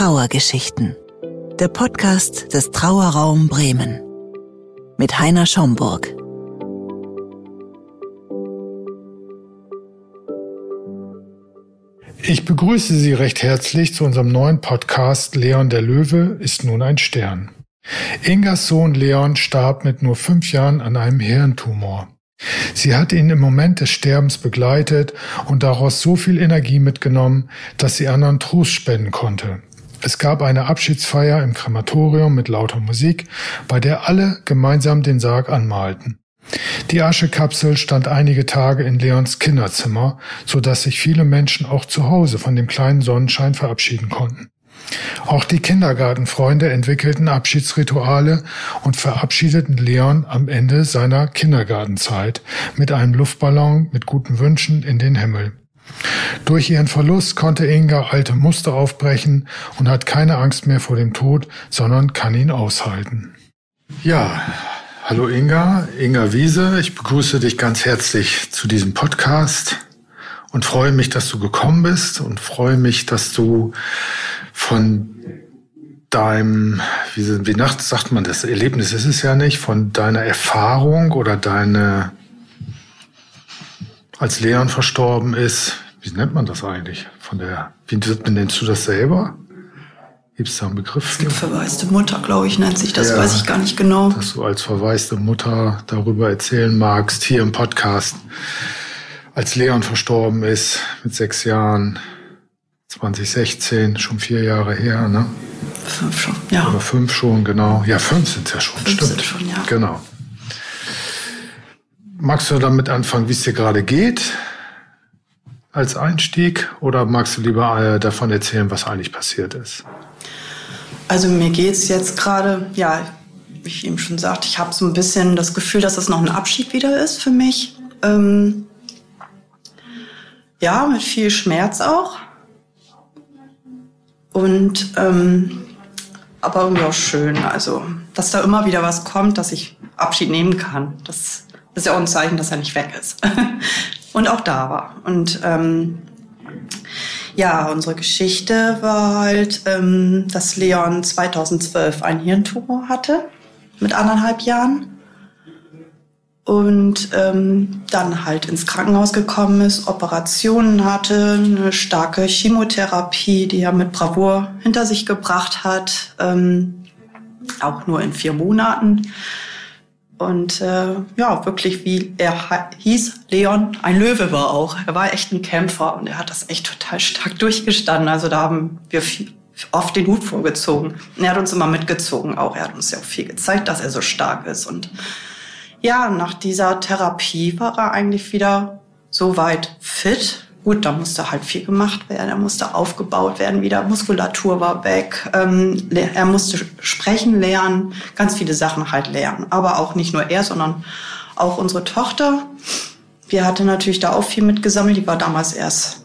Trauergeschichten. Der Podcast des Trauerraum Bremen. Mit Heiner Schomburg. Ich begrüße Sie recht herzlich zu unserem neuen Podcast Leon der Löwe ist nun ein Stern. Ingas Sohn Leon starb mit nur fünf Jahren an einem Hirntumor. Sie hat ihn im Moment des Sterbens begleitet und daraus so viel Energie mitgenommen, dass sie anderen Trost spenden konnte. Es gab eine Abschiedsfeier im Krematorium mit lauter Musik, bei der alle gemeinsam den Sarg anmalten. Die Aschekapsel stand einige Tage in Leons Kinderzimmer, so dass sich viele Menschen auch zu Hause von dem kleinen Sonnenschein verabschieden konnten. Auch die Kindergartenfreunde entwickelten Abschiedsrituale und verabschiedeten Leon am Ende seiner Kindergartenzeit mit einem Luftballon mit guten Wünschen in den Himmel. Durch ihren Verlust konnte Inga alte Muster aufbrechen und hat keine Angst mehr vor dem Tod, sondern kann ihn aushalten. Ja, hallo Inga, Inga Wiese, ich begrüße dich ganz herzlich zu diesem Podcast und freue mich, dass du gekommen bist und freue mich, dass du von deinem, wie, wie sagt man das, Erlebnis ist es ja nicht, von deiner Erfahrung oder deine, als Leon verstorben ist, wie nennt man das eigentlich? Von der, wie nennst du das selber? Gibt es da einen Begriff? Es gibt verwaiste Mutter, glaube ich, nennt sich das, ja, weiß ich gar nicht genau. Dass du als verwaiste Mutter darüber erzählen magst, hier im Podcast als Leon verstorben ist mit sechs Jahren, 2016, schon vier Jahre her, ne? Fünf schon, ja. Oder fünf schon, genau. Ja, fünf sind ja schon, fünf stimmt. Sind schon, ja. Genau. Magst du damit anfangen, wie es dir gerade geht? Als Einstieg? Oder magst du lieber äh, davon erzählen, was eigentlich passiert ist? Also mir geht es jetzt gerade, ja, wie ich eben schon sagte, ich habe so ein bisschen das Gefühl, dass es noch ein Abschied wieder ist für mich. Ähm, ja, mit viel Schmerz auch. Und ähm, aber irgendwie auch schön. Also, dass da immer wieder was kommt, dass ich Abschied nehmen kann. Das ist ja auch ein Zeichen, dass er nicht weg ist. und auch da war. Und ähm, ja, unsere Geschichte war halt, ähm, dass Leon 2012 einen Hirntumor hatte mit anderthalb Jahren und ähm, dann halt ins Krankenhaus gekommen ist, Operationen hatte, eine starke Chemotherapie, die er mit Bravour hinter sich gebracht hat, ähm, auch nur in vier Monaten. Und äh, ja, wirklich, wie er hieß, Leon, ein Löwe war auch. Er war echt ein Kämpfer und er hat das echt total stark durchgestanden. Also da haben wir viel, oft den Hut vorgezogen. Und er hat uns immer mitgezogen auch. Er hat uns ja auch viel gezeigt, dass er so stark ist und ja, nach dieser Therapie war er eigentlich wieder so weit fit. Gut, da musste halt viel gemacht werden, er musste aufgebaut werden, wieder Muskulatur war weg, ähm, er musste sprechen lernen, ganz viele Sachen halt lernen. Aber auch nicht nur er, sondern auch unsere Tochter. Wir hatten natürlich da auch viel mitgesammelt, die war damals erst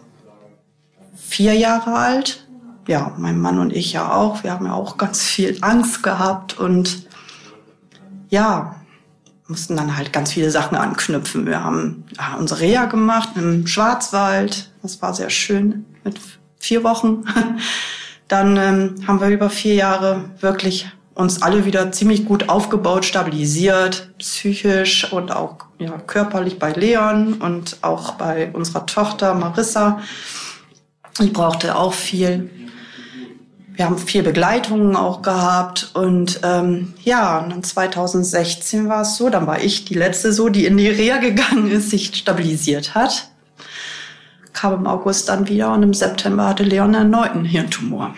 vier Jahre alt. Ja, mein Mann und ich ja auch. Wir haben ja auch ganz viel Angst gehabt und ja, mussten dann halt ganz viele Sachen anknüpfen. Wir haben unsere Reha gemacht im Schwarzwald. Das war sehr schön mit vier Wochen. Dann ähm, haben wir über vier Jahre wirklich uns alle wieder ziemlich gut aufgebaut, stabilisiert, psychisch und auch ja, körperlich bei Leon und auch bei unserer Tochter Marissa. Die brauchte auch viel wir haben viel Begleitungen auch gehabt und ähm, ja, und dann 2016 war es so, dann war ich die letzte so, die in die Reha gegangen ist, sich stabilisiert hat. Kam im August dann wieder und im September hatte Leon erneut einen Hirntumor.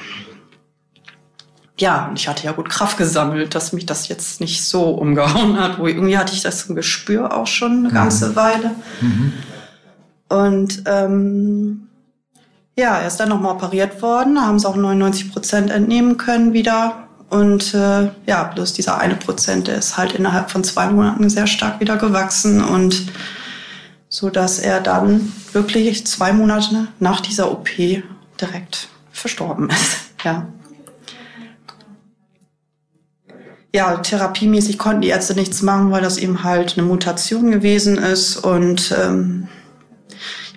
Ja, und ich hatte ja gut Kraft gesammelt, dass mich das jetzt nicht so umgehauen hat. Wo irgendwie hatte ich das im Gespür auch schon eine ganze mhm. Weile. Mhm. Und ähm, ja, er ist dann nochmal operiert worden, haben sie auch 99 Prozent entnehmen können wieder. Und äh, ja, bloß dieser eine Prozent, der ist halt innerhalb von zwei Monaten sehr stark wieder gewachsen und so dass er dann wirklich zwei Monate nach dieser OP direkt verstorben ist. Ja. Ja, therapiemäßig konnten die Ärzte nichts machen, weil das eben halt eine Mutation gewesen ist und ähm,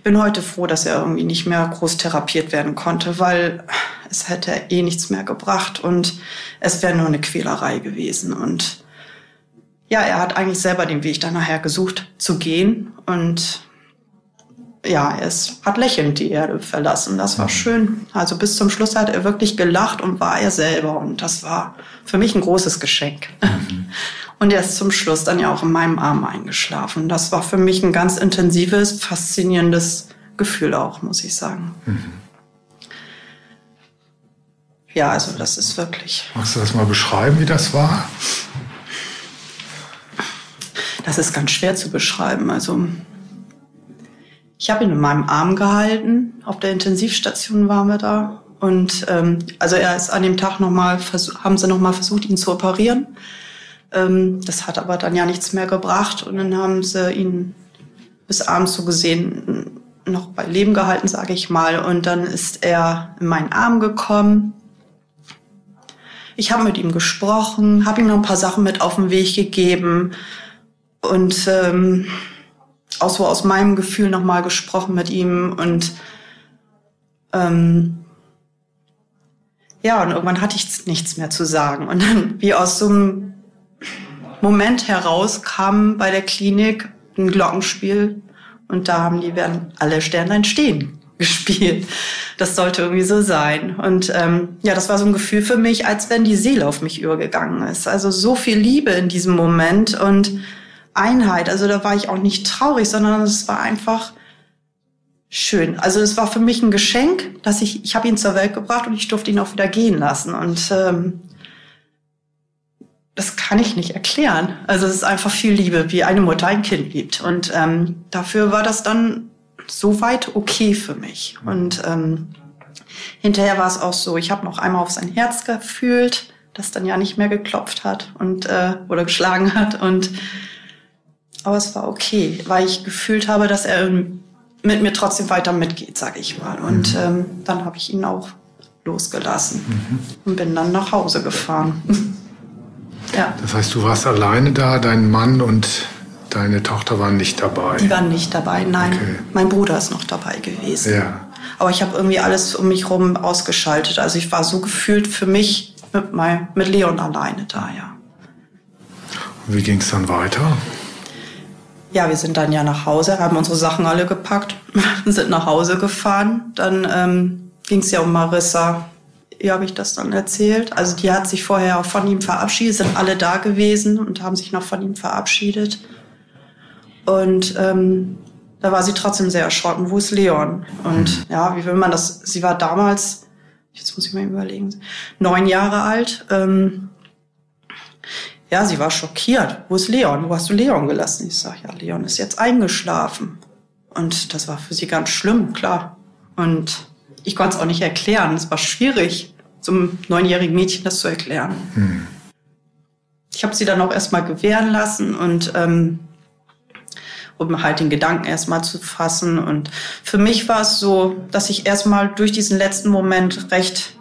ich bin heute froh, dass er irgendwie nicht mehr groß therapiert werden konnte, weil es hätte eh nichts mehr gebracht und es wäre nur eine Quälerei gewesen. Und ja, er hat eigentlich selber den Weg dann nachher gesucht zu gehen und ja, ist, hat lächelnd die Erde verlassen. Das war schön. Also bis zum Schluss hat er wirklich gelacht und war er selber. Und das war für mich ein großes Geschenk. Mhm. Und er ist zum Schluss dann ja auch in meinem Arm eingeschlafen. Das war für mich ein ganz intensives, faszinierendes Gefühl auch, muss ich sagen. Mhm. Ja, also das ist wirklich. Magst du das mal beschreiben, wie das war? Das ist ganz schwer zu beschreiben. Also ich habe ihn in meinem Arm gehalten. Auf der Intensivstation waren wir da. Und ähm, also er ist an dem Tag nochmal, haben sie nochmal versucht, ihn zu operieren. Ähm, das hat aber dann ja nichts mehr gebracht. Und dann haben sie ihn bis abends so gesehen noch bei Leben gehalten, sage ich mal. Und dann ist er in meinen Arm gekommen. Ich habe mit ihm gesprochen, habe ihm noch ein paar Sachen mit auf den Weg gegeben und ähm, auch so aus meinem Gefühl nochmal gesprochen mit ihm und ähm, ja, und irgendwann hatte ich nichts mehr zu sagen. Und dann, wie aus so einem Moment heraus, kam bei der Klinik ein Glockenspiel und da haben die werden alle Sternlein stehen gespielt. Das sollte irgendwie so sein. Und ähm, ja, das war so ein Gefühl für mich, als wenn die Seele auf mich übergegangen ist. Also so viel Liebe in diesem Moment und Einheit. Also da war ich auch nicht traurig, sondern es war einfach schön. Also es war für mich ein Geschenk, dass ich, ich habe ihn zur Welt gebracht und ich durfte ihn auch wieder gehen lassen. Und ähm, das kann ich nicht erklären. Also es ist einfach viel Liebe, wie eine Mutter ein Kind liebt. Und ähm, dafür war das dann soweit okay für mich. Und ähm, hinterher war es auch so, ich habe noch einmal auf sein Herz gefühlt, das dann ja nicht mehr geklopft hat und äh, oder geschlagen hat. Und aber es war okay, weil ich gefühlt habe, dass er mit mir trotzdem weiter mitgeht, sage ich mal. Und mhm. ähm, dann habe ich ihn auch losgelassen mhm. und bin dann nach Hause gefahren. ja. Das heißt, du warst alleine da, dein Mann und deine Tochter waren nicht dabei? Die waren nicht dabei, nein. Okay. Mein Bruder ist noch dabei gewesen. Ja. Aber ich habe irgendwie alles um mich herum ausgeschaltet. Also ich war so gefühlt für mich mit, mein, mit Leon alleine da, ja. Und wie ging es dann weiter? ja, wir sind dann ja nach Hause, haben unsere Sachen alle gepackt, sind nach Hause gefahren. Dann ähm, ging es ja um Marissa. Wie habe ich das dann erzählt? Also die hat sich vorher auch von ihm verabschiedet, sind alle da gewesen und haben sich noch von ihm verabschiedet. Und ähm, da war sie trotzdem sehr erschrocken. Wo ist Leon? Und ja, wie will man das? Sie war damals, jetzt muss ich mal überlegen, neun Jahre alt. Ähm, ja, sie war schockiert. Wo ist Leon? Wo hast du Leon gelassen? Ich sage, ja, Leon ist jetzt eingeschlafen. Und das war für sie ganz schlimm, klar. Und ich konnte es auch nicht erklären. Es war schwierig, zum neunjährigen Mädchen das zu erklären. Hm. Ich habe sie dann auch erstmal gewähren lassen und ähm, um halt den Gedanken erstmal zu fassen. Und für mich war es so, dass ich erstmal durch diesen letzten Moment recht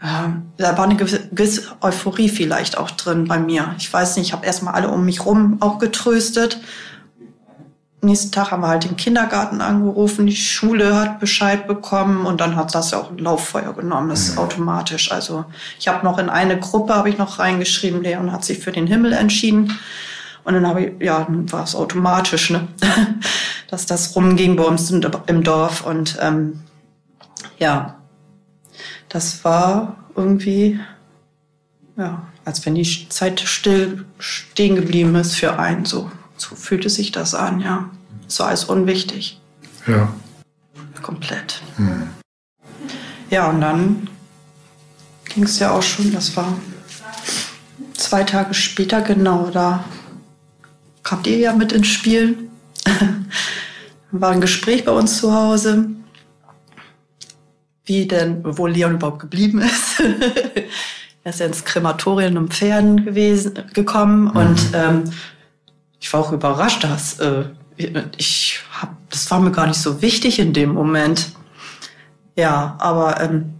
ja, da war eine gewisse Euphorie vielleicht auch drin bei mir. Ich weiß nicht, ich habe erstmal alle um mich rum auch getröstet. Nächsten Tag haben wir halt den Kindergarten angerufen, die Schule hat Bescheid bekommen und dann hat das ja auch ein Lauffeuer genommen, das ist automatisch. Also ich habe noch in eine Gruppe, habe ich noch reingeschrieben, Leon hat sich für den Himmel entschieden. Und dann habe ich, ja, dann war es automatisch, ne? dass das rumging bei uns im Dorf. Und ähm, ja, das war irgendwie, ja, als wenn die Zeit still stehen geblieben ist für einen. So, so fühlte sich das an, ja. So alles unwichtig. Ja. Komplett. Hm. Ja, und dann ging es ja auch schon, das war zwei Tage später, genau, da kamt ihr ja mit ins Spiel. war ein Gespräch bei uns zu Hause wie denn, wo Leon überhaupt geblieben ist. er ist ja ins Krematorium um Pferden gewesen, gekommen mhm. und ähm, ich war auch überrascht, dass äh, ich hab, das war mir gar nicht so wichtig in dem Moment. Ja, aber ähm,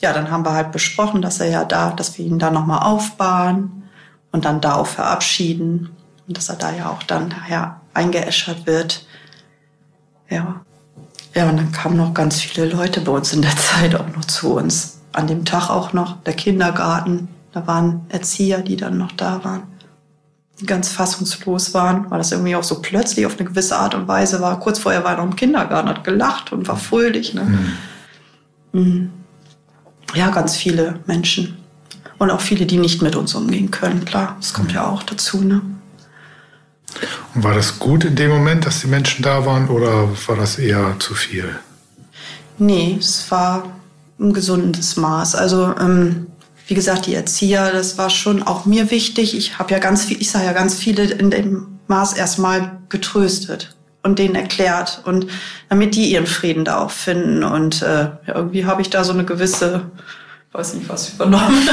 ja, dann haben wir halt besprochen, dass er ja da, dass wir ihn da nochmal aufbauen und dann da auch verabschieden und dass er da ja auch dann daher eingeäschert wird. Ja, Ja, und dann kamen noch ganz viele Leute bei uns in der Zeit auch noch zu uns. An dem Tag auch noch der Kindergarten. Da waren Erzieher, die dann noch da waren, ganz fassungslos waren, weil das irgendwie auch so plötzlich auf eine gewisse Art und Weise war. Kurz vorher war er noch im Kindergarten, hat gelacht und war fröhlich. Ne? Mhm. Ja, ganz viele Menschen. Und auch viele, die nicht mit uns umgehen können, klar. Das kommt ja auch dazu. Ne? Und war das gut in dem Moment, dass die Menschen da waren oder war das eher zu viel? Nee, es war ein gesundes Maß. Also ähm, wie gesagt, die Erzieher, das war schon auch mir wichtig. Ich habe ja ganz viel, ich sage ja ganz viele in dem Maß erstmal getröstet und denen erklärt und damit die ihren Frieden da auch finden. Und äh, irgendwie habe ich da so eine gewisse, weiß nicht was übernommen.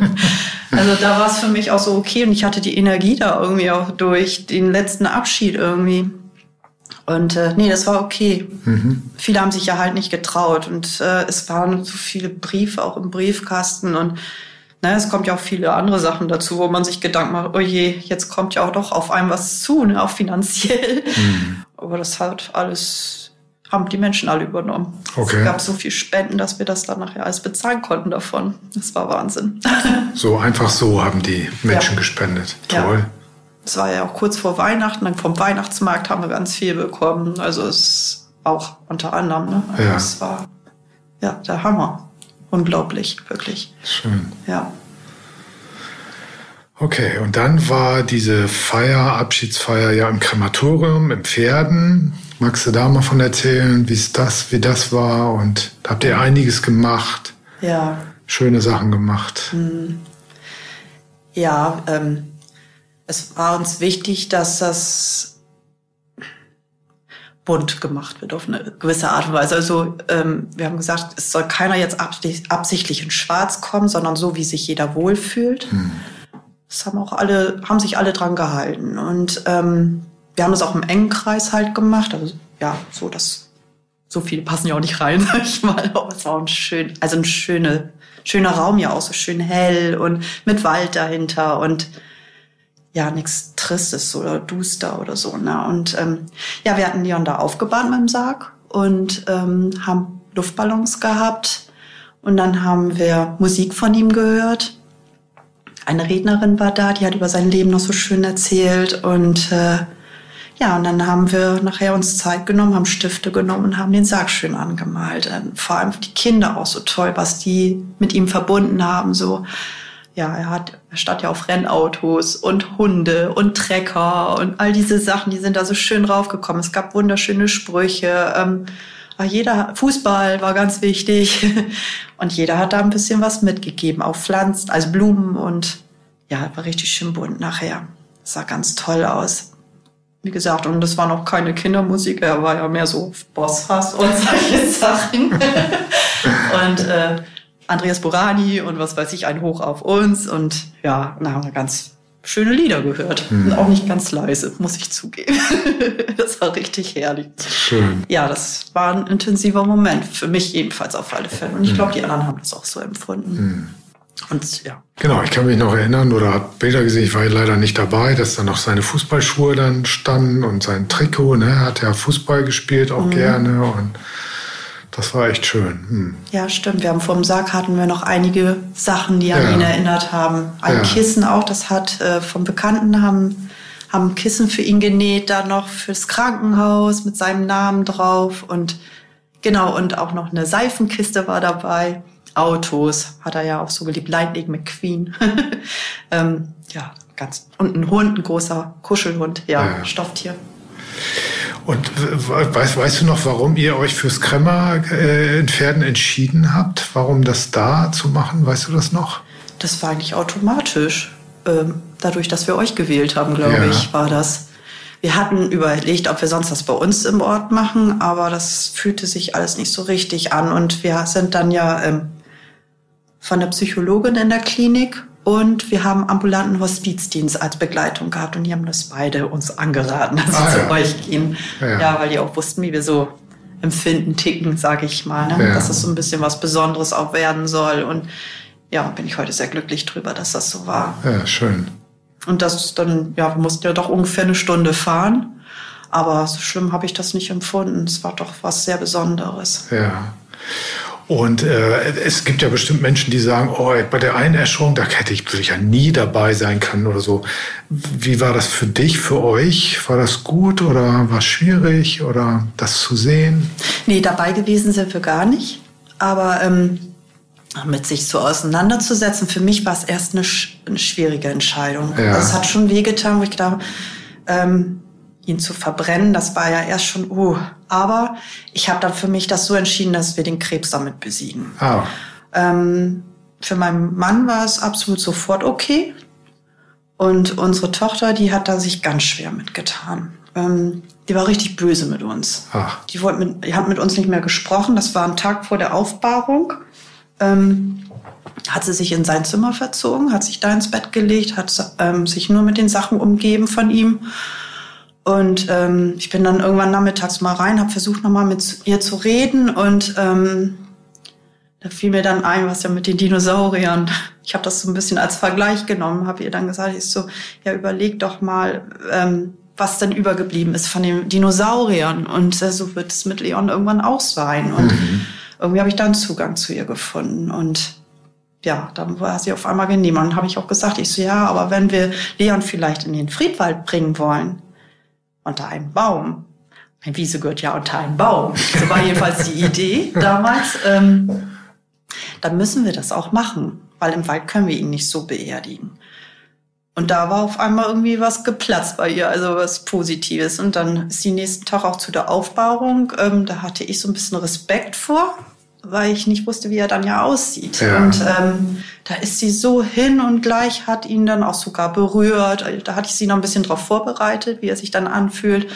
also da war es für mich auch so okay und ich hatte die Energie da irgendwie auch durch den letzten Abschied irgendwie. Und äh, nee, das war okay. Mhm. Viele haben sich ja halt nicht getraut und äh, es waren so viele Briefe auch im Briefkasten und ne, es kommt ja auch viele andere Sachen dazu, wo man sich Gedanken macht, oh je, jetzt kommt ja auch doch auf einem was zu, ne, auch finanziell. Mhm. Aber das hat alles, haben die Menschen alle übernommen. Okay. Es gab so viel Spenden, dass wir das dann nachher alles bezahlen konnten davon. Das war Wahnsinn. So einfach so haben die Menschen ja. gespendet. Toll. Ja. Es war ja auch kurz vor Weihnachten, dann vom Weihnachtsmarkt haben wir ganz viel bekommen. Also es auch unter anderem, ne? Also ja. es war ja der Hammer. Unglaublich, wirklich. Schön. Ja. Okay, und dann war diese Feier, Abschiedsfeier ja im Krematorium, im Pferden. Magst du da mal von erzählen, wie es das, wie das war? Und da habt ihr einiges gemacht. Ja. Schöne Sachen gemacht. Hm. Ja, ähm, es war uns wichtig, dass das bunt gemacht wird auf eine gewisse Art und Weise. Also ähm, wir haben gesagt, es soll keiner jetzt absichtlich in Schwarz kommen, sondern so, wie sich jeder wohlfühlt. Hm. Das haben auch alle, haben sich alle dran gehalten. Und ähm, wir haben das auch im engen Kreis halt gemacht. Also ja, so dass so viele passen ja auch nicht rein, sag ich mal. Aber es war ein schön, also ein schöne, schöner Raum ja auch so schön hell und mit Wald dahinter und ja nichts Tristes oder duster oder so. Ne? Und ähm, ja, wir hatten Leon da aufgebahrt mit dem Sarg und ähm, haben Luftballons gehabt. Und dann haben wir Musik von ihm gehört. Eine Rednerin war da, die hat über sein Leben noch so schön erzählt. Und äh, ja, und dann haben wir nachher uns Zeit genommen, haben Stifte genommen und haben den Sarg schön angemalt. Und vor allem die Kinder auch so toll, was die mit ihm verbunden haben. So ja, er hat, er stand ja auf Rennautos und Hunde und Trecker und all diese Sachen, die sind da so schön raufgekommen. Es gab wunderschöne Sprüche. Ähm, jeder Fußball war ganz wichtig und jeder hat da ein bisschen was mitgegeben, auch Pflanzen, also Blumen und ja, war richtig schön bunt nachher. Sah ganz toll aus. Wie gesagt, und das war noch keine Kindermusik, er war ja mehr so Bosshass und solche Sachen. und äh, Andreas Borani und was weiß ich, ein Hoch auf uns. Und ja, da haben wir ganz schöne Lieder gehört. Mhm. Und auch nicht ganz leise, muss ich zugeben. das war richtig herrlich. Schön. Ja, das war ein intensiver Moment. Für mich jedenfalls auf alle Fälle. Und ich glaube, die anderen haben das auch so empfunden. Mhm. Und ja. Genau, ich kann mich noch erinnern oder habe Bilder gesehen, ich war leider nicht dabei, dass da noch seine Fußballschuhe dann standen und sein Trikot, ne, hat ja Fußball gespielt auch mhm. gerne und das war echt schön. Hm. Ja, stimmt. Wir haben vor dem Sarg hatten wir noch einige Sachen, die an ja. ihn erinnert haben. Ein ja. Kissen auch, das hat äh, vom Bekannten haben haben Kissen für ihn genäht, da noch fürs Krankenhaus mit seinem Namen drauf und genau und auch noch eine Seifenkiste war dabei. Autos hat er ja auch so geliebt, Lightning McQueen. ähm, ja, ganz und ein Hund, ein großer Kuschelhund, ja, ja. Stofftier. Und weißt, weißt du noch, warum ihr euch fürs Kremmer äh, entfernen entschieden habt? Warum das da zu machen? Weißt du das noch? Das war eigentlich automatisch. Ähm, dadurch, dass wir euch gewählt haben, glaube ja. ich, war das. Wir hatten überlegt, ob wir sonst das bei uns im Ort machen, aber das fühlte sich alles nicht so richtig an. Und wir sind dann ja ähm, von der Psychologin in der Klinik und wir haben ambulanten Hospizdienst als Begleitung gehabt und die haben das beide uns angeraten, dass ah, sie ja. zu euch gehen. Ja. ja. weil die auch wussten, wie wir so empfinden, ticken, sage ich mal. Ne? Ja. Dass es so ein bisschen was Besonderes auch werden soll. Und ja, bin ich heute sehr glücklich drüber, dass das so war. Ja, schön. Und das dann, ja, wir mussten ja doch ungefähr eine Stunde fahren. Aber so schlimm habe ich das nicht empfunden. Es war doch was sehr Besonderes. Ja. Und äh, es gibt ja bestimmt Menschen, die sagen, oh, bei der Einäscherung, da hätte ich, würde ich ja nie dabei sein können oder so. Wie war das für dich, für euch? War das gut oder war es schwierig oder das zu sehen? Nee, dabei gewesen sind wir gar nicht. Aber ähm, mit sich so auseinanderzusetzen, für mich war es erst eine, eine schwierige Entscheidung. Ja. Also es hat schon wehgetan, wo ich gedacht ähm, ihn zu verbrennen, das war ja erst schon, uh. Aber ich habe dann für mich das so entschieden, dass wir den Krebs damit besiegen. Ah. Ähm, für meinen Mann war es absolut sofort okay. Und unsere Tochter, die hat da sich ganz schwer mitgetan. Ähm, die war richtig böse mit uns. Ach. Die, wollte mit, die hat mit uns nicht mehr gesprochen. Das war ein Tag vor der Aufbahrung. Ähm, hat sie sich in sein Zimmer verzogen, hat sich da ins Bett gelegt, hat ähm, sich nur mit den Sachen umgeben von ihm und ähm, ich bin dann irgendwann nachmittags mal rein, habe versucht nochmal mit ihr zu reden und ähm, da fiel mir dann ein, was ja mit den Dinosauriern. Ich habe das so ein bisschen als Vergleich genommen, habe ihr dann gesagt, ich so, ja überleg doch mal, ähm, was denn übergeblieben ist von den Dinosauriern und äh, so wird es mit Leon irgendwann auch sein. Und mhm. irgendwie habe ich da einen Zugang zu ihr gefunden und ja, dann war sie auf einmal genehm. Und dann habe ich auch gesagt, ich so, ja, aber wenn wir Leon vielleicht in den Friedwald bringen wollen, unter einem Baum. Ein Wiese gehört ja unter einem Baum. So war jedenfalls die Idee damals. Ähm, dann müssen wir das auch machen, weil im Wald können wir ihn nicht so beerdigen. Und da war auf einmal irgendwie was geplatzt bei ihr, also was Positives. Und dann ist die nächsten Tag auch zu der Aufbauung. Ähm, da hatte ich so ein bisschen Respekt vor, weil ich nicht wusste, wie er dann ja aussieht. Ja. Und ähm, da ist sie so hin und gleich hat ihn dann auch sogar berührt. Da hatte ich sie noch ein bisschen drauf vorbereitet, wie er sich dann anfühlt.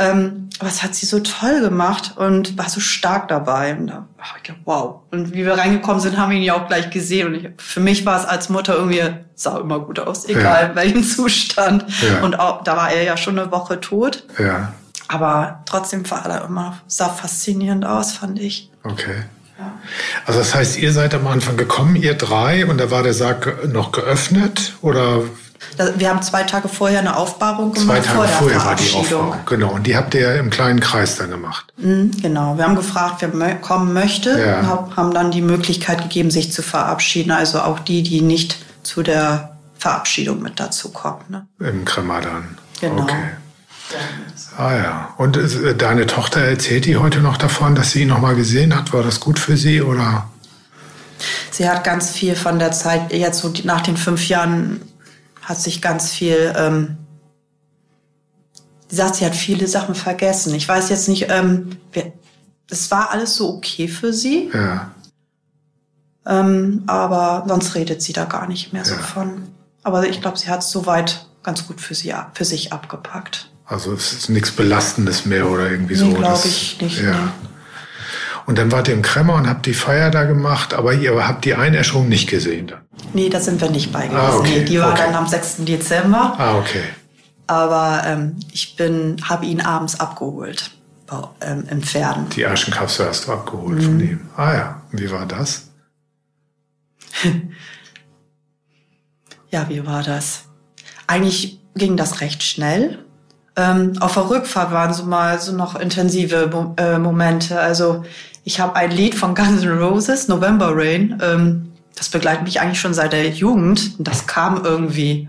Ähm, aber es hat sie so toll gemacht und war so stark dabei. Und da war ich gedacht, wow. Und wie wir reingekommen sind, haben wir ihn ja auch gleich gesehen. Und ich, für mich war es als Mutter irgendwie, sah immer gut aus, egal ja. welchen Zustand. Ja. Und auch, da war er ja schon eine Woche tot. Ja. Aber trotzdem war er immer, sah faszinierend aus, fand ich. Okay. Also das heißt, ihr seid am Anfang gekommen, ihr drei, und da war der Sarg noch geöffnet oder? Wir haben zwei Tage vorher eine Aufbahrung gemacht. Zwei Tage vor vorher war die Aufbahrung, genau. Und die habt ihr im kleinen Kreis dann gemacht. Mhm, genau. Wir haben gefragt, wer kommen möchte, ja. und haben dann die Möglichkeit gegeben, sich zu verabschieden. Also auch die, die nicht zu der Verabschiedung mit dazu kommen. Ne? Im Kremadan. Genau. Okay. Ah ja. Und äh, deine Tochter erzählt die heute noch davon, dass sie ihn noch mal gesehen hat. War das gut für sie oder? Sie hat ganz viel von der Zeit jetzt so nach den fünf Jahren hat sich ganz viel. Ähm, sie sagt, sie hat viele Sachen vergessen. Ich weiß jetzt nicht. Ähm, es war alles so okay für sie. Ja. Ähm, aber sonst redet sie da gar nicht mehr so ja. von. Aber ich glaube, sie hat es soweit ganz gut für sie für sich abgepackt. Also es ist nichts Belastendes mehr oder irgendwie nee, so. glaube ich nicht. Ja. Und dann wart ihr im Kremmer und habt die Feier da gemacht, aber ihr habt die Einäscherung nicht gesehen dann? Nee, da sind wir nicht bei gewesen. Ah, okay. nee, die war okay. dann am 6. Dezember. Ah, okay. Aber ähm, ich bin, habe ihn abends abgeholt ähm, im Pferden. Die Aschenkapsel hast du abgeholt mhm. von ihm. Ah ja, und wie war das? ja, wie war das? Eigentlich ging das recht schnell. Ähm, auf der Rückfahrt waren so mal so noch intensive Mo äh, Momente. Also ich habe ein Lied von Guns N' Roses, November Rain. Ähm, das begleitet mich eigentlich schon seit der Jugend. Das kam irgendwie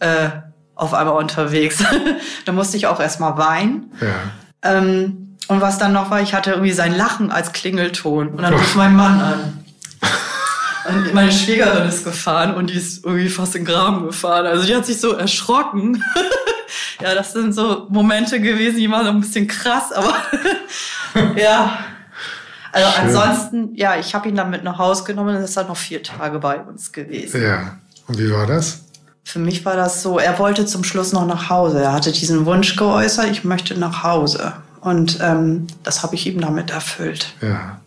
äh, auf einmal unterwegs. da musste ich auch erstmal weinen. Ja. Ähm, und was dann noch war, ich hatte irgendwie sein Lachen als Klingelton. Und dann rief mein Mann an. Und meine Schwägerin ist gefahren und die ist irgendwie fast in den Graben gefahren. Also die hat sich so erschrocken. ja, das sind so Momente gewesen, die waren so ein bisschen krass, aber ja. Also Schön. ansonsten, ja, ich habe ihn dann mit nach Hause genommen und ist dann noch vier Tage bei uns gewesen. Ja. Und wie war das? Für mich war das so, er wollte zum Schluss noch nach Hause. Er hatte diesen Wunsch geäußert, ich möchte nach Hause. Und ähm, das habe ich ihm damit erfüllt. Ja.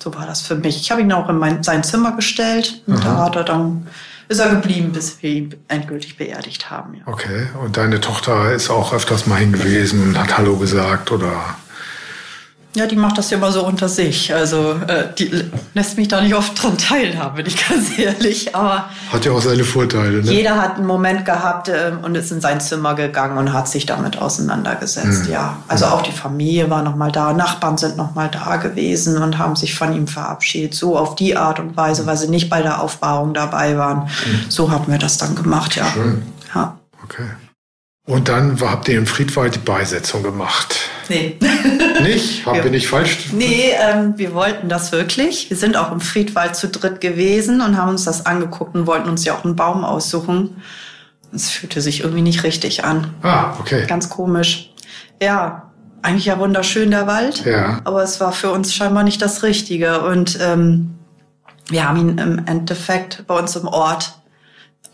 So war das für mich. Ich habe ihn auch in mein, sein Zimmer gestellt und Aha. da hat er dann ist er geblieben, bis wir ihn endgültig beerdigt haben. Ja. Okay, und deine Tochter ist auch öfters mal hin gewesen und hat Hallo gesagt oder? Ja, die macht das ja immer so unter sich. Also äh, die lässt mich da nicht oft dran teilhaben, bin ich ganz ehrlich. Aber hat ja auch seine Vorteile. Ne? Jeder hat einen Moment gehabt äh, und ist in sein Zimmer gegangen und hat sich damit auseinandergesetzt. Mhm. Ja, also auch die Familie war noch mal da, Nachbarn sind noch mal da gewesen und haben sich von ihm verabschiedet. So auf die Art und Weise, weil sie nicht bei der Aufbauung dabei waren. Mhm. So haben wir das dann gemacht. Ja. Schön. Ja. Okay. Und dann habt ihr in Friedwald die Beisetzung gemacht. Nee. Nicht? Haben wir, wir nicht falsch? Nee, ähm, wir wollten das wirklich. Wir sind auch im Friedwald zu dritt gewesen und haben uns das angeguckt und wollten uns ja auch einen Baum aussuchen. Es fühlte sich irgendwie nicht richtig an. Ah, okay. Ganz komisch. Ja, eigentlich ja wunderschön der Wald. Ja. Aber es war für uns scheinbar nicht das Richtige. Und ähm, wir haben ihn im Endeffekt bei uns im Ort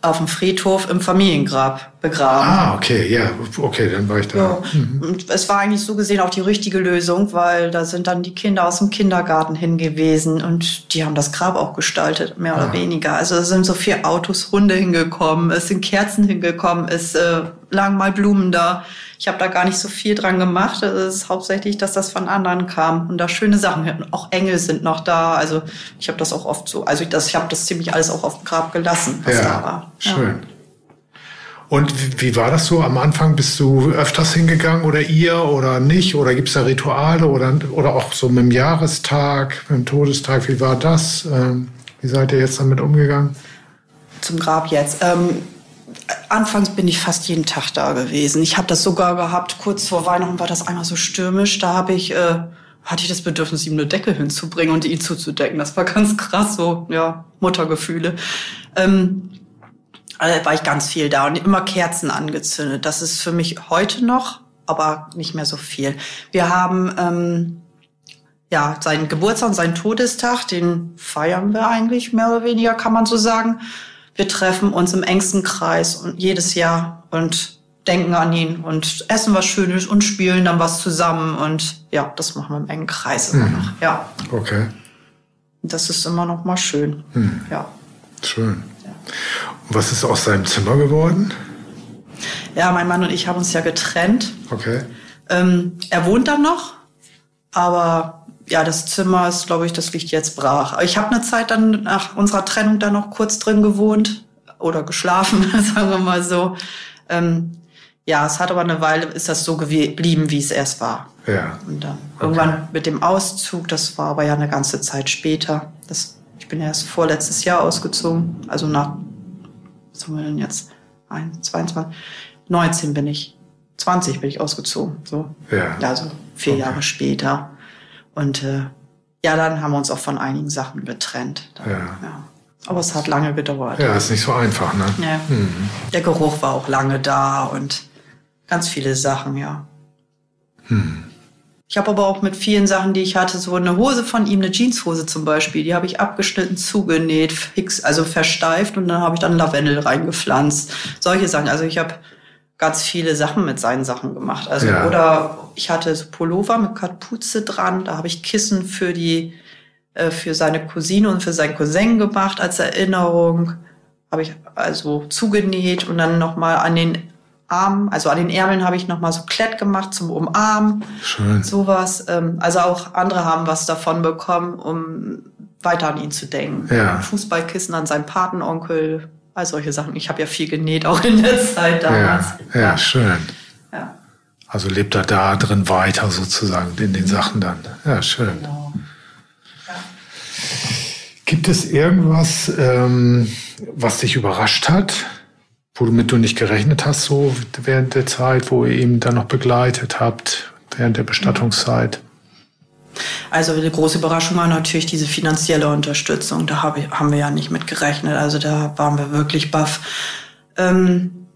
auf dem Friedhof im Familiengrab begraben. Ah, okay, ja, okay, dann war ich da. Ja. Mhm. Und es war eigentlich so gesehen auch die richtige Lösung, weil da sind dann die Kinder aus dem Kindergarten hingewiesen und die haben das Grab auch gestaltet, mehr oder ah. weniger. Also es sind so vier Autos, Hunde hingekommen, es sind Kerzen hingekommen, es äh, lagen mal Blumen da. Ich habe da gar nicht so viel dran gemacht. Es ist hauptsächlich, dass das von anderen kam und da schöne Sachen. Auch Engel sind noch da. Also ich habe das auch oft so, also ich, das, ich habe das ziemlich alles auch auf dem Grab gelassen, was ja, da war. Schön. Ja. Und wie war das so am Anfang? Bist du öfters hingegangen oder ihr oder nicht? Oder gibt es da Rituale oder, oder auch so mit dem Jahrestag, mit dem Todestag? Wie war das? Ähm, wie seid ihr jetzt damit umgegangen? Zum Grab jetzt. Ähm, anfangs bin ich fast jeden Tag da gewesen. Ich habe das sogar gehabt, kurz vor Weihnachten war das einmal so stürmisch. Da habe ich, äh, hatte ich das Bedürfnis, ihm eine Decke hinzubringen und ihn zuzudecken. Das war ganz krass, so, ja, Muttergefühle. Ähm, also war ich ganz viel da und immer Kerzen angezündet. Das ist für mich heute noch, aber nicht mehr so viel. Wir haben ähm, ja seinen Geburtstag und seinen Todestag, den feiern wir eigentlich mehr oder weniger, kann man so sagen. Wir treffen uns im engsten Kreis und jedes Jahr und denken an ihn und essen was Schönes und spielen dann was zusammen und ja, das machen wir im engen Kreis immer hm. noch. Ja. Okay. Das ist immer noch mal schön. Hm. Ja. Schön. Und was ist aus seinem Zimmer geworden? Ja, mein Mann und ich haben uns ja getrennt. Okay. Ähm, er wohnt dann noch, aber ja, das Zimmer ist, glaube ich, das liegt jetzt brach. Ich habe eine Zeit dann nach unserer Trennung da noch kurz drin gewohnt oder geschlafen, sagen wir mal so. Ähm, ja, es hat aber eine Weile, ist das so geblieben, wie es erst war. Ja. Und dann okay. irgendwann mit dem Auszug, das war aber ja eine ganze Zeit später. Das, ich bin erst vorletztes Jahr ausgezogen, also nach, was haben wir denn jetzt? 1, 22, 19 bin ich. 20 bin ich ausgezogen, so. Ja. Also vier okay. Jahre später. Und äh, ja, dann haben wir uns auch von einigen Sachen getrennt. Dann, ja. ja. Aber es hat lange gedauert. Ja, ist nicht so einfach, ne? Ja. Mhm. Der Geruch war auch lange da und ganz viele Sachen, ja. Mhm. Ich habe aber auch mit vielen Sachen, die ich hatte, so eine Hose von ihm, eine Jeanshose zum Beispiel, die habe ich abgeschnitten, zugenäht, fix, also versteift und dann habe ich dann Lavendel reingepflanzt. Solche Sachen. Also ich habe ganz viele Sachen mit seinen Sachen gemacht. Also ja. oder ich hatte so Pullover mit Kapuze dran, da habe ich Kissen für die äh, für seine Cousine und für seinen Cousin gemacht als Erinnerung. Habe ich also zugenäht und dann noch mal an den Armen, also an den Ärmeln habe ich noch mal so Klett gemacht zum Umarmen. Schön. Sowas. Ähm, also auch andere haben was davon bekommen, um weiter an ihn zu denken. Ja. Fußballkissen an seinen Patenonkel, all solche Sachen. Ich habe ja viel genäht, auch in der Zeit damals. Ja, ja, schön. Ja. Also lebt er da drin weiter sozusagen in den Sachen dann. Ja, schön. Genau. Ja. Gibt es irgendwas, ähm, was dich überrascht hat, womit du nicht gerechnet hast, so während der Zeit, wo ihr ihn dann noch begleitet habt, während der Bestattungszeit? Also eine große Überraschung war natürlich diese finanzielle Unterstützung. Da haben wir ja nicht mit gerechnet. Also da waren wir wirklich baff. Ähm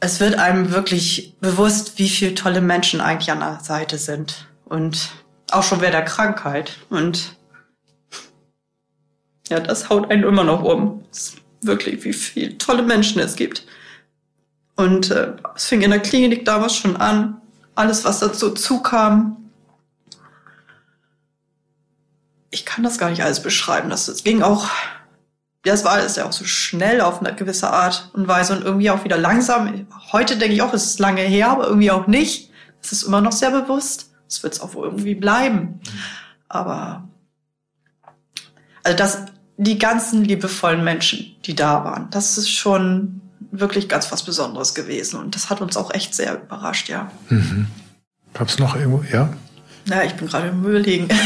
es wird einem wirklich bewusst, wie viele tolle Menschen eigentlich an der Seite sind. Und auch schon während der Krankheit. Und ja, das haut einen immer noch um. wirklich, wie viele tolle Menschen es gibt. Und äh, es fing in der Klinik damals schon an alles, was dazu zukam. Ich kann das gar nicht alles beschreiben. Das, das ging auch, ja, es war alles ja auch so schnell auf eine gewisse Art und Weise und irgendwie auch wieder langsam. Heute denke ich auch, es ist lange her, aber irgendwie auch nicht. Es ist immer noch sehr bewusst. Es wird es auch irgendwie bleiben. Aber also das, die ganzen liebevollen Menschen, die da waren, das ist schon wirklich ganz was Besonderes gewesen. Und das hat uns auch echt sehr überrascht, ja. Mhm. Gab noch irgendwo, ja? Ja, ich bin gerade im Müll liegen.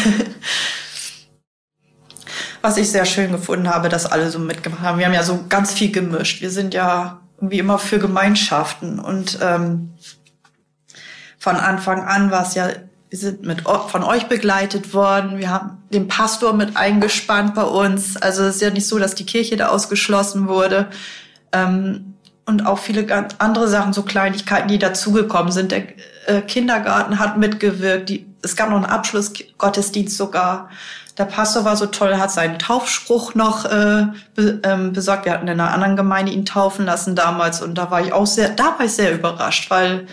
was ich sehr schön gefunden habe, dass alle so mitgemacht haben. Wir haben ja so ganz viel gemischt. Wir sind ja irgendwie immer für Gemeinschaften und ähm, von Anfang an war es ja, wir sind mit von euch begleitet worden. Wir haben den Pastor mit eingespannt bei uns. Also es ist ja nicht so, dass die Kirche da ausgeschlossen wurde. Ähm, und auch viele ganz andere Sachen, so Kleinigkeiten, die dazugekommen sind. Der äh, Kindergarten hat mitgewirkt. Die, es gab noch einen Abschlussgottesdienst sogar. Der Pastor war so toll, hat seinen Taufspruch noch äh, be, ähm, besorgt. Wir hatten in einer anderen Gemeinde ihn taufen lassen damals und da war ich auch sehr, da war ich sehr überrascht, weil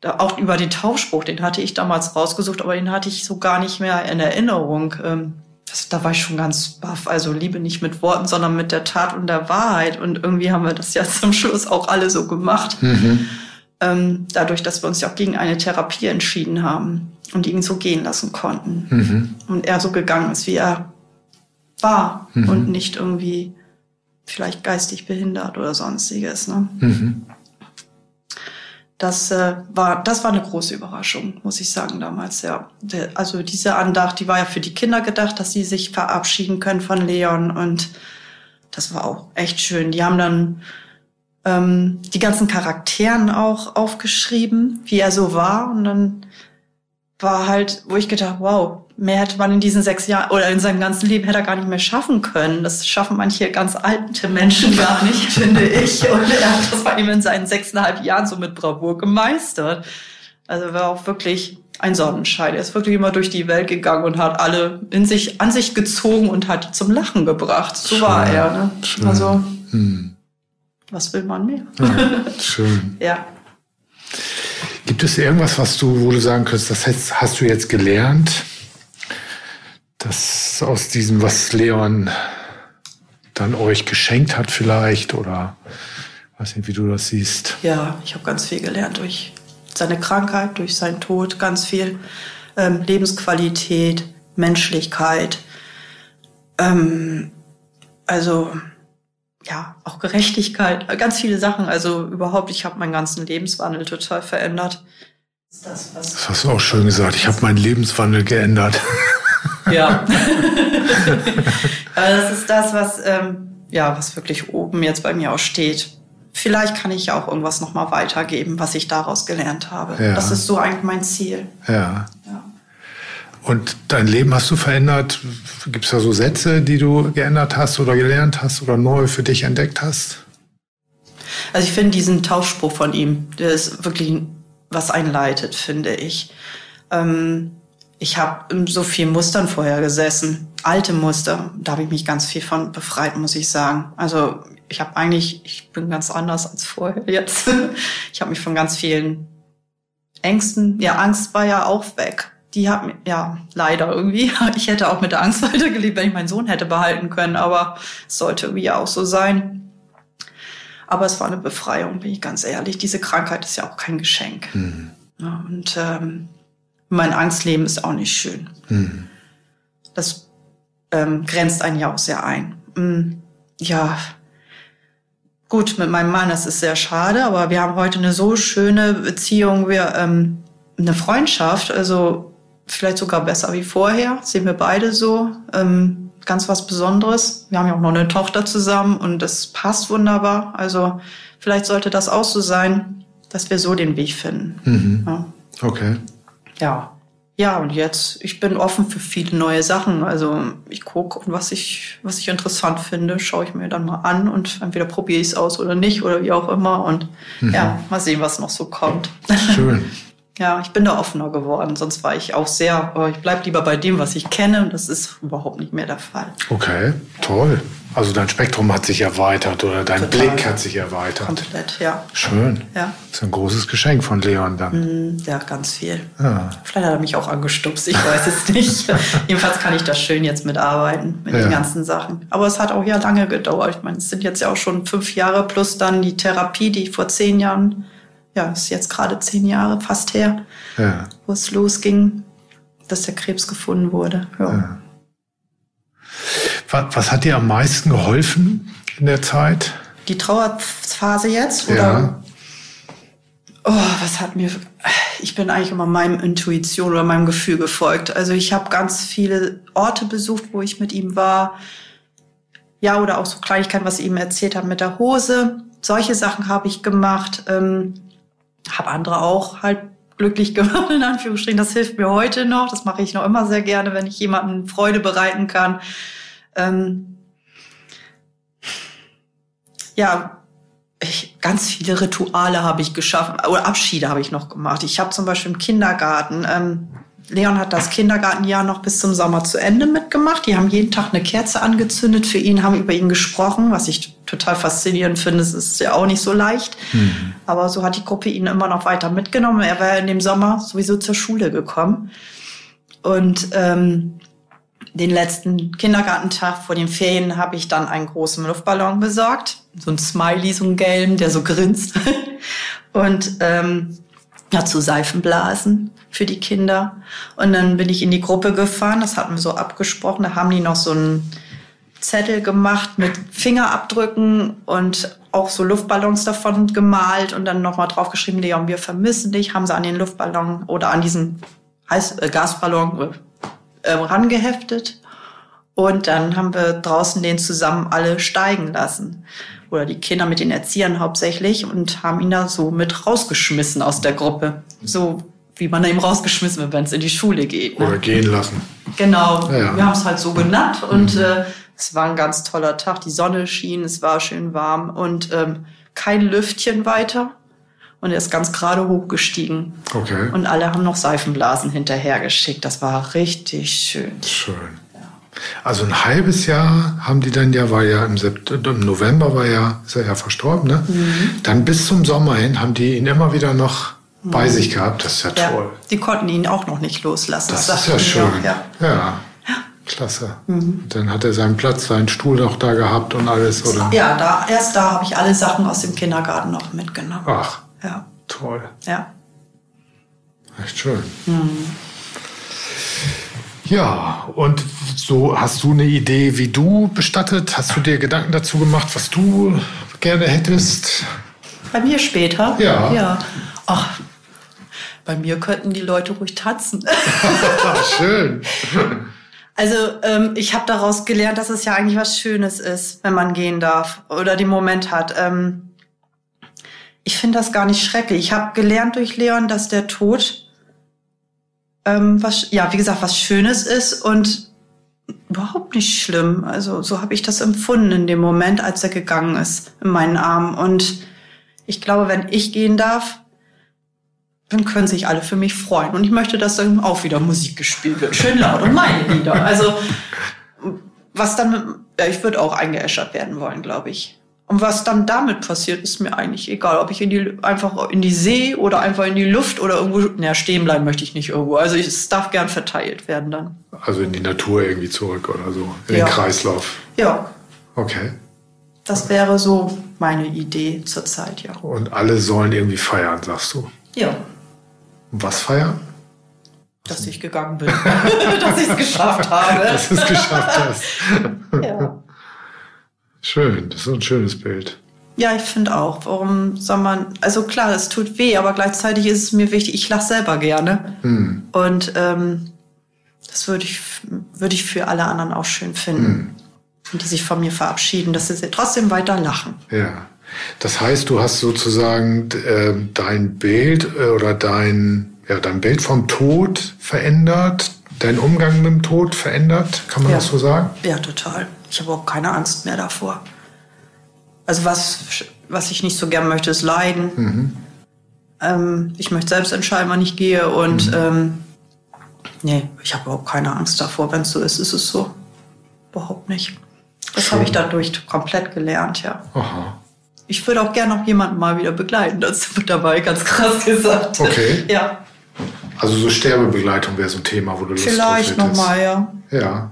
da auch über den Taufspruch, den hatte ich damals rausgesucht, aber den hatte ich so gar nicht mehr in Erinnerung. Ähm, das, da war ich schon ganz baff. Also Liebe nicht mit Worten, sondern mit der Tat und der Wahrheit. Und irgendwie haben wir das ja zum Schluss auch alle so gemacht. Mhm. Ähm, dadurch, dass wir uns ja auch gegen eine Therapie entschieden haben und ihn so gehen lassen konnten. Mhm. Und er so gegangen ist, wie er war mhm. und nicht irgendwie vielleicht geistig behindert oder sonstiges. Ne? Mhm. Das äh, war, das war eine große Überraschung, muss ich sagen damals. Ja, also diese Andacht, die war ja für die Kinder gedacht, dass sie sich verabschieden können von Leon und das war auch echt schön. Die haben dann ähm, die ganzen Charakteren auch aufgeschrieben, wie er so war und dann war halt, wo ich gedacht, wow, mehr hätte man in diesen sechs Jahren oder in seinem ganzen Leben hätte er gar nicht mehr schaffen können. Das schaffen manche ganz alte Menschen gar nicht, finde ich. Und er hat das bei ihm in seinen sechseinhalb Jahren so mit Bravour gemeistert. Also war auch wirklich ein Sonnenschein. Er ist wirklich immer durch die Welt gegangen und hat alle in sich, an sich gezogen und hat die zum Lachen gebracht. So schön, war er. Ne? Also, hm. was will man mehr? Ja, schön. ja. Gibt es irgendwas, was du, wo du sagen könntest, das hast du jetzt gelernt, dass aus diesem, was Leon dann euch geschenkt hat vielleicht oder weiß nicht, wie du das siehst. Ja, ich habe ganz viel gelernt durch seine Krankheit, durch seinen Tod, ganz viel ähm, Lebensqualität, Menschlichkeit. Ähm, also ja, auch Gerechtigkeit, ganz viele Sachen. Also überhaupt, ich habe meinen ganzen Lebenswandel total verändert. Das, das hast du auch schön gesagt. Ich habe meinen Lebenswandel geändert. Ja. das ist das, was, ähm, ja, was wirklich oben jetzt bei mir auch steht. Vielleicht kann ich ja auch irgendwas nochmal weitergeben, was ich daraus gelernt habe. Ja. Das ist so eigentlich mein Ziel. Ja. ja. Und dein Leben hast du verändert? Gibt es da so Sätze, die du geändert hast oder gelernt hast oder neu für dich entdeckt hast? Also ich finde diesen Tauschspruch von ihm, der ist wirklich was einleitet, finde ich. Ähm, ich habe in so vielen Mustern vorher gesessen, alte Muster. Da habe ich mich ganz viel von befreit, muss ich sagen. Also ich habe eigentlich, ich bin ganz anders als vorher jetzt. Ich habe mich von ganz vielen Ängsten, ja, Angst war ja auch weg. Die hat mir, ja, leider irgendwie. Ich hätte auch mit der Angst weitergelebt, wenn ich meinen Sohn hätte behalten können, aber es sollte irgendwie auch so sein. Aber es war eine Befreiung, bin ich ganz ehrlich. Diese Krankheit ist ja auch kein Geschenk. Mhm. Ja, und ähm, mein Angstleben ist auch nicht schön. Mhm. Das ähm, grenzt einen ja auch sehr ein. Mhm. Ja, gut, mit meinem Mann, das ist sehr schade, aber wir haben heute eine so schöne Beziehung, wir ähm, eine Freundschaft, also vielleicht sogar besser wie vorher, sehen wir beide so. Ähm, ganz was Besonderes. Wir haben ja auch noch eine Tochter zusammen und das passt wunderbar. Also vielleicht sollte das auch so sein, dass wir so den Weg finden. Mhm. Ja. Okay ja, ja, und jetzt, ich bin offen für viele neue Sachen. Also ich gucke und was ich, was ich interessant finde, schaue ich mir dann mal an und entweder probiere ich es aus oder nicht oder wie auch immer. Und mhm. ja, mal sehen, was noch so kommt. Schön. ja, ich bin da offener geworden. Sonst war ich auch sehr, ich bleibe lieber bei dem, was ich kenne. Und das ist überhaupt nicht mehr der Fall. Okay, toll. Also dein Spektrum hat sich erweitert oder dein Total. Blick hat sich erweitert. Komplett, ja. Schön. Ja. Das ist ein großes Geschenk von Leon dann. Mm, ja, ganz viel. Ja. Vielleicht hat er mich auch angestupst, ich weiß es nicht. Jedenfalls kann ich das schön jetzt mitarbeiten mit ja. den ganzen Sachen. Aber es hat auch ja lange gedauert. Ich meine, es sind jetzt ja auch schon fünf Jahre plus dann die Therapie, die ich vor zehn Jahren ja, ist jetzt gerade zehn Jahre fast her, Ja. wo es losging, dass der Krebs gefunden wurde. Ja. Was, was hat dir am meisten geholfen in der Zeit? Die Trauerphase jetzt? Oder? Ja. Oh, was hat mir. Ich bin eigentlich immer meinem Intuition oder meinem Gefühl gefolgt. Also ich habe ganz viele Orte besucht, wo ich mit ihm war. Ja, oder auch so Kleinigkeiten, was ich ihm erzählt habe mit der Hose. Solche Sachen habe ich gemacht. Ähm, habe andere auch halt glücklich gemacht, in Anführungsstrichen. Das hilft mir heute noch. Das mache ich noch immer sehr gerne, wenn ich jemandem Freude bereiten kann. Ähm, ja, ich, ganz viele Rituale habe ich geschaffen, oder Abschiede habe ich noch gemacht. Ich habe zum Beispiel im Kindergarten, ähm, Leon hat das Kindergartenjahr noch bis zum Sommer zu Ende mitgemacht. Die haben jeden Tag eine Kerze angezündet für ihn, haben über ihn gesprochen, was ich total faszinierend finde. Es ist ja auch nicht so leicht. Mhm. Aber so hat die Gruppe ihn immer noch weiter mitgenommen. Er war in dem Sommer sowieso zur Schule gekommen. Und ähm, den letzten Kindergartentag vor den Ferien habe ich dann einen großen Luftballon besorgt. So ein Smiley, so ein gelben, der so grinst. Und ähm, dazu Seifenblasen für die Kinder. Und dann bin ich in die Gruppe gefahren, das hatten wir so abgesprochen. Da haben die noch so einen Zettel gemacht mit Fingerabdrücken und auch so Luftballons davon gemalt und dann nochmal draufgeschrieben, Leon, wir vermissen dich, haben sie an den Luftballon oder an diesen Heiß äh, Gasballon äh, rangeheftet. Und dann haben wir draußen den zusammen alle steigen lassen. Oder die Kinder mit den Erziehern hauptsächlich und haben ihn da so mit rausgeschmissen aus der Gruppe. So wie man da eben rausgeschmissen wird, wenn es in die Schule geht. Ne? Oder gehen lassen. Genau, Ja. wir haben es halt so genannt und äh, es war ein ganz toller Tag. Die Sonne schien, es war schön warm und ähm, kein Lüftchen weiter. Und er ist ganz gerade hochgestiegen. Okay. Und alle haben noch Seifenblasen hinterhergeschickt. Das war richtig schön. Schön. Also ein halbes Jahr haben die dann ja, war ja im, Sept im November war ja, ist er ja verstorben, ne? Mhm. Dann bis zum Sommer hin haben die ihn immer wieder noch bei sich gehabt. Das ist ja Mhm. Ja, toll. die konnten ihn auch noch nicht loslassen. Das ist sagten ja schön. auch, ja. Mhm. ja. Klasse. Dann hat er seinen Platz, seinen Stuhl noch da gehabt und alles, oder? ja, da, erst da habe ich alle Sachen aus dem Kindergarten noch mitgenommen. Ach, Ja, toll. ja. Echt schön. Ja, und so hast du eine Idee, wie du bestattet? Hast du dir Gedanken dazu gemacht, was du gerne hättest? Bei mir später? Ja. Ja. Ach, bei mir könnten die Leute ruhig tanzen. Ah, schön. Also ähm, ich habe daraus gelernt, dass es ja eigentlich was Schönes ist, wenn man gehen darf oder den Moment hat. Ähm, ich finde das gar nicht schrecklich. Ich habe gelernt durch Leon, dass der Tod ähm, was, ja, wie gesagt, was Schönes ist und überhaupt nicht schlimm. Also so habe ich das empfunden in dem Moment, als er gegangen ist in meinen Armen. Und ich glaube, wenn ich gehen darf, dann können sich alle für mich freuen. Und ich möchte, dass dann auch wieder Musik gespielt wird. Schön laut und meine Lieder. Also, was dann, ja, ich würde auch eingeäschert werden wollen, glaube ich. Und was dann damit passiert, ist mir eigentlich egal. Ob ich in die, einfach in die See oder einfach in die Luft oder irgendwo, naja, stehen bleiben möchte ich nicht irgendwo. Also ich, es darf gern verteilt werden dann. Also in die Natur irgendwie zurück oder so, in Ja. den Kreislauf. Ja, Okay. das wäre so meine Idee zurzeit, ja. Und alle sollen irgendwie feiern, sagst du. Ja, was feiern? dass ich gegangen bin. dass ich es geschafft habe. Dass du es geschafft hast. Ja. Schön, das ist ein schönes Bild. Ja, ich finde auch. Warum soll man, also klar, es tut weh, aber gleichzeitig ist es mir wichtig, ich lache selber gerne. Hm. Und ähm, das würde ich, würde ich für alle anderen auch schön finden. Und die sich von mir verabschieden, dass sie trotzdem weiter lachen. Ja. Das heißt, du hast sozusagen äh, dein Bild äh, oder dein, ja, dein Bild vom Tod verändert, dein Umgang mit dem Tod verändert, kann man Ja. das so sagen? Ja, total. Ich habe auch keine Angst mehr davor. Also was, was ich nicht so gern möchte, ist Leiden. Ähm, ich möchte selbst entscheiden, wann ich gehe. Und ähm, nee, ich habe überhaupt keine Angst davor. Wenn es so ist, ist es so. Überhaupt nicht. Das habe ich dadurch komplett gelernt, ja. Aha. Ich würde auch gerne noch jemanden mal wieder begleiten. Das wird dabei ganz krass gesagt. Okay. Ja, Also so Sterbebegleitung wäre so ein Thema, wo du Lust vielleicht drauf hättest. nochmal, ja. Ja.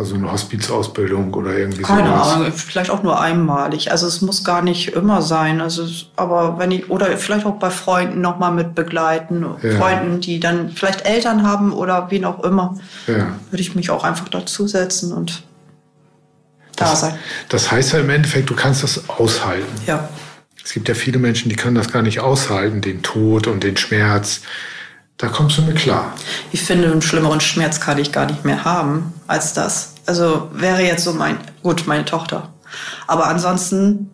Also eine Hospizausbildung oder irgendwie Keine sowas? Ahnung, vielleicht auch nur einmalig. Also es muss gar nicht immer sein. Also aber wenn ich oder vielleicht auch bei Freunden noch mal mit begleiten, Ja. Freunden, die dann vielleicht Eltern haben oder wen auch immer, Ja. würde ich mich auch einfach dazusetzen und da Das, sein. das heißt ja im Endeffekt, du kannst das aushalten. Ja, Es gibt ja viele Menschen, die können das gar nicht aushalten, den Tod und den Schmerz. Da kommst du mit klar. ich finde, einen schlimmeren Schmerz kann ich gar nicht mehr haben als das. Also wäre jetzt so mein, gut, meine Tochter. Aber ansonsten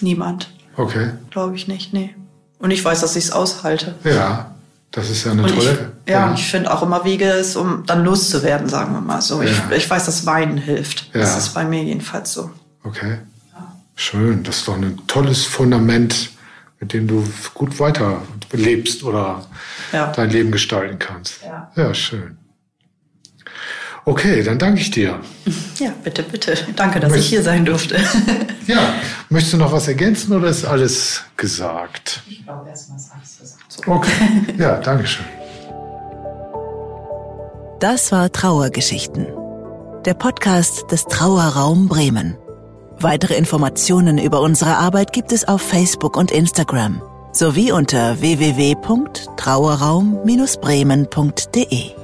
niemand, Okay. glaube ich nicht, nee. Und ich weiß, dass ich es aushalte. Ja, das ist ja eine Und ich, tolle. ja, ich finde auch immer Wege, es, um dann loszuwerden, sagen wir mal so. Ja. Ich, ich weiß, dass Weinen hilft. Ja. Das ist bei mir jedenfalls so. Okay. Schön. Das ist doch ein tolles Fundament, mit dem du gut weiter lebst oder Ja. dein Leben gestalten kannst. Ja. ja, schön. Okay, dann danke ich dir. Ja, bitte, bitte. Danke, dass Möcht- ich hier sein durfte. Ja, möchtest du noch was ergänzen oder ist alles gesagt? Ich glaube, erstmal ist alles gesagt. Okay, ja, danke schön. Das war Trauergeschichten. Der Podcast des Trauerraum Bremen. Weitere Informationen über unsere Arbeit gibt es auf Facebook und Instagram sowie unter www.trauerraum-bremen.de.